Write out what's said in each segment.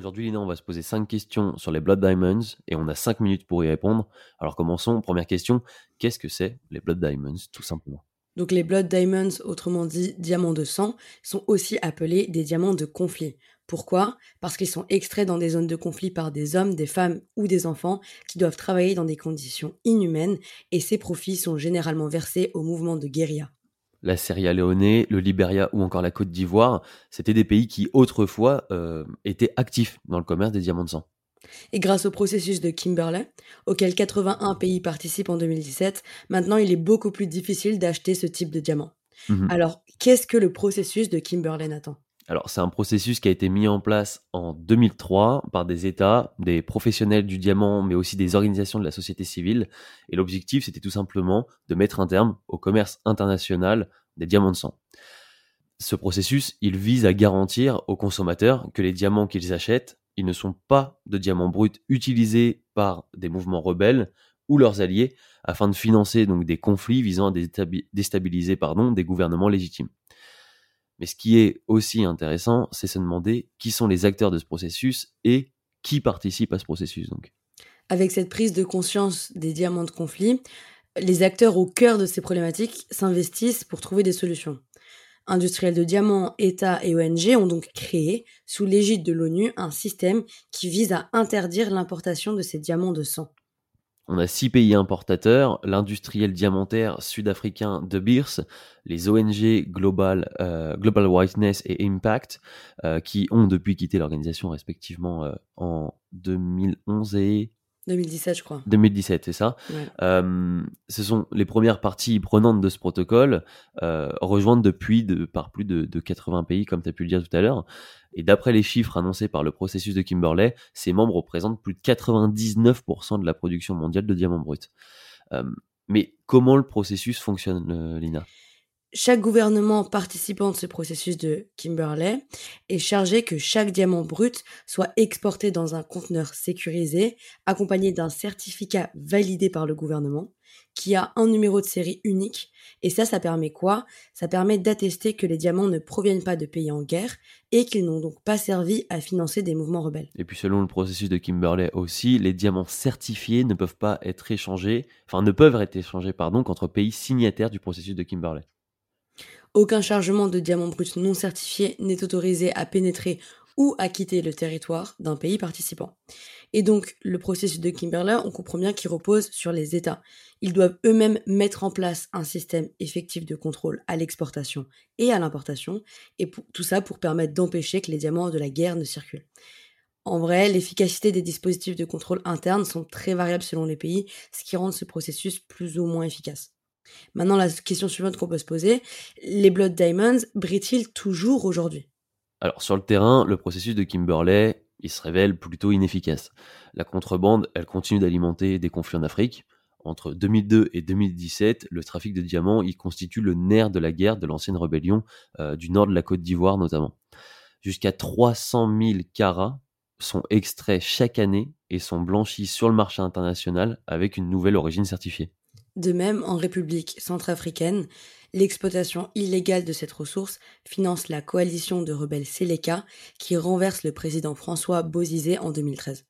Aujourd'hui, Lina, on va se poser cinq questions sur les Blood Diamonds et on a cinq minutes pour y répondre. Alors commençons. Première question, qu'est-ce que c'est les Blood Diamonds, tout simplement? Donc les Blood Diamonds, autrement dit diamants de sang, sont aussi appelés des diamants de conflit. Pourquoi? Parce qu'ils sont extraits dans des zones de conflit par des hommes, des femmes ou des enfants qui doivent travailler dans des conditions inhumaines et ces profits sont généralement versés au mouvement de guérilla la Sierra Leone, le Liberia ou encore la Côte d'Ivoire, c'était des pays qui autrefois euh, étaient actifs dans le commerce des diamants de sang. Et grâce au processus de Kimberley, auquel 81 pays participent en 2017, maintenant il est beaucoup plus difficile d'acheter ce type de diamant. Mhm. Alors, qu'est-ce que le processus de Kimberley, Nathan? Alors, c'est un processus qui a été mis en place en 2003 par des États, des professionnels du diamant, mais aussi des organisations de la société civile. Et l'objectif, c'était tout simplement de mettre un terme au commerce international des diamants de sang. Ce processus, il vise à garantir aux consommateurs que les diamants qu'ils achètent, ils ne sont pas de diamants bruts utilisés par des mouvements rebelles ou leurs alliés afin de financer donc des conflits visant à déstabiliser pardon, des gouvernements légitimes. Mais ce qui est aussi intéressant, c'est se demander qui sont les acteurs de ce processus et qui participe à ce processus. Donc. Avec cette prise de conscience des diamants de conflit, les acteurs au cœur de ces problématiques s'investissent pour trouver des solutions. Industriels de diamants, États et ONG ont donc créé, sous l'égide de l'ONU, un système qui vise à interdire l'importation de ces diamants de sang. On a six pays importateurs, l'industriel diamantaire sud-africain De Beers, les ONG Global, euh, Global Whiteness et Impact, euh, qui ont depuis quitté l'organisation respectivement euh, en 2011 et 2017, je crois. 2017, c'est ça. ce sont les premières parties prenantes de ce protocole, euh, rejointes depuis de, par plus de, de 80 pays, comme tu as pu le dire tout à l'heure. Et d'après les chiffres annoncés par le processus de Kimberley, ces membres représentent plus de 99% de la production mondiale de diamants bruts. mais comment le processus fonctionne, euh, Lina? Chaque gouvernement participant de ce processus de Kimberley est chargé que chaque diamant brut soit exporté dans un conteneur sécurisé, accompagné d'un certificat validé par le gouvernement, qui a un numéro de série unique. Et ça, ça permet quoi? Ça permet d'attester que les diamants ne proviennent pas de pays en guerre et qu'ils n'ont donc pas servi à financer des mouvements rebelles. Et puis selon le processus de Kimberley aussi, les diamants certifiés ne peuvent pas être échangés, enfin ne peuvent être échangés pardon, qu'entre pays signataires du processus de Kimberley. Aucun chargement de diamants bruts non certifiés n'est autorisé à pénétrer ou à quitter le territoire d'un pays participant. Et donc, le processus de Kimberley, on comprend bien qu'il repose sur les États. Ils doivent eux-mêmes mettre en place un système effectif de contrôle à l'exportation et à l'importation, et tout ça pour permettre d'empêcher que les diamants de la guerre ne circulent. En vrai, l'efficacité des dispositifs de contrôle interne sont très variables selon les pays, ce qui rend ce processus plus ou moins efficace. Maintenant, la question suivante qu'on peut se poser, les Blood Diamonds brillent-ils toujours aujourd'hui? Alors, sur le terrain, le processus de Kimberley, il se révèle plutôt inefficace. La contrebande, elle continue d'alimenter des conflits en Afrique. Entre 2002 et 2017, le trafic de diamants, il constitue le nerf de la guerre de l'ancienne rébellion euh, du nord de la Côte d'Ivoire notamment. Jusqu'à 300 000 carats sont extraits chaque année et sont blanchis sur le marché international avec une nouvelle origine certifiée. De même, en République centrafricaine, l'exploitation illégale de cette ressource finance la coalition de rebelles Seleka qui renverse le président François Bozizé en 2013.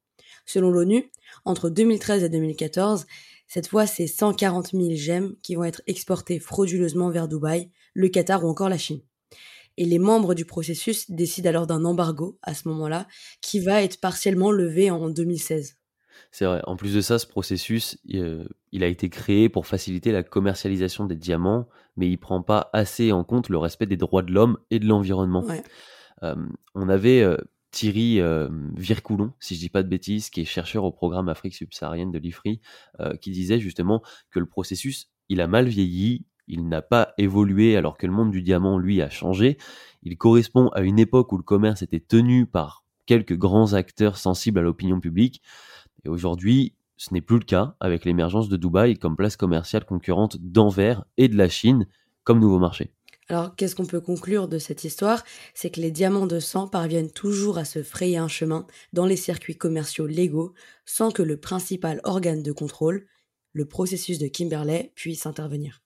Selon l'ONU, entre 2013 et 2014, cette fois, c'est 140 000 gemmes qui vont être exportées frauduleusement vers Dubaï, le Qatar ou encore la Chine. Et les membres du processus décident alors d'un embargo à ce moment-là, qui va être partiellement levé en 2016. C'est vrai. En plus de ça, ce processus, euh, il a été créé pour faciliter la commercialisation des diamants, mais il prend pas assez en compte le respect des droits de l'homme et de l'environnement. on avait euh, Thierry euh, Vircoulon, si je dis pas de bêtises, qui est chercheur au programme Afrique subsaharienne de l'IFRI, qui disait justement que le processus, il a mal vieilli, il n'a pas évolué alors que le monde du diamant, lui, a changé. Il correspond à une époque où le commerce était tenu par quelques grands acteurs sensibles à l'opinion publique. Et aujourd'hui, ce n'est plus le cas avec l'émergence de Dubaï comme place commerciale concurrente d'Anvers et de la Chine comme nouveau marché. Alors, qu'est-ce qu'on peut conclure de cette histoire? C'est que les diamants de sang parviennent toujours à se frayer un chemin dans les circuits commerciaux légaux sans que le principal organe de contrôle, le processus de Kimberley, puisse intervenir.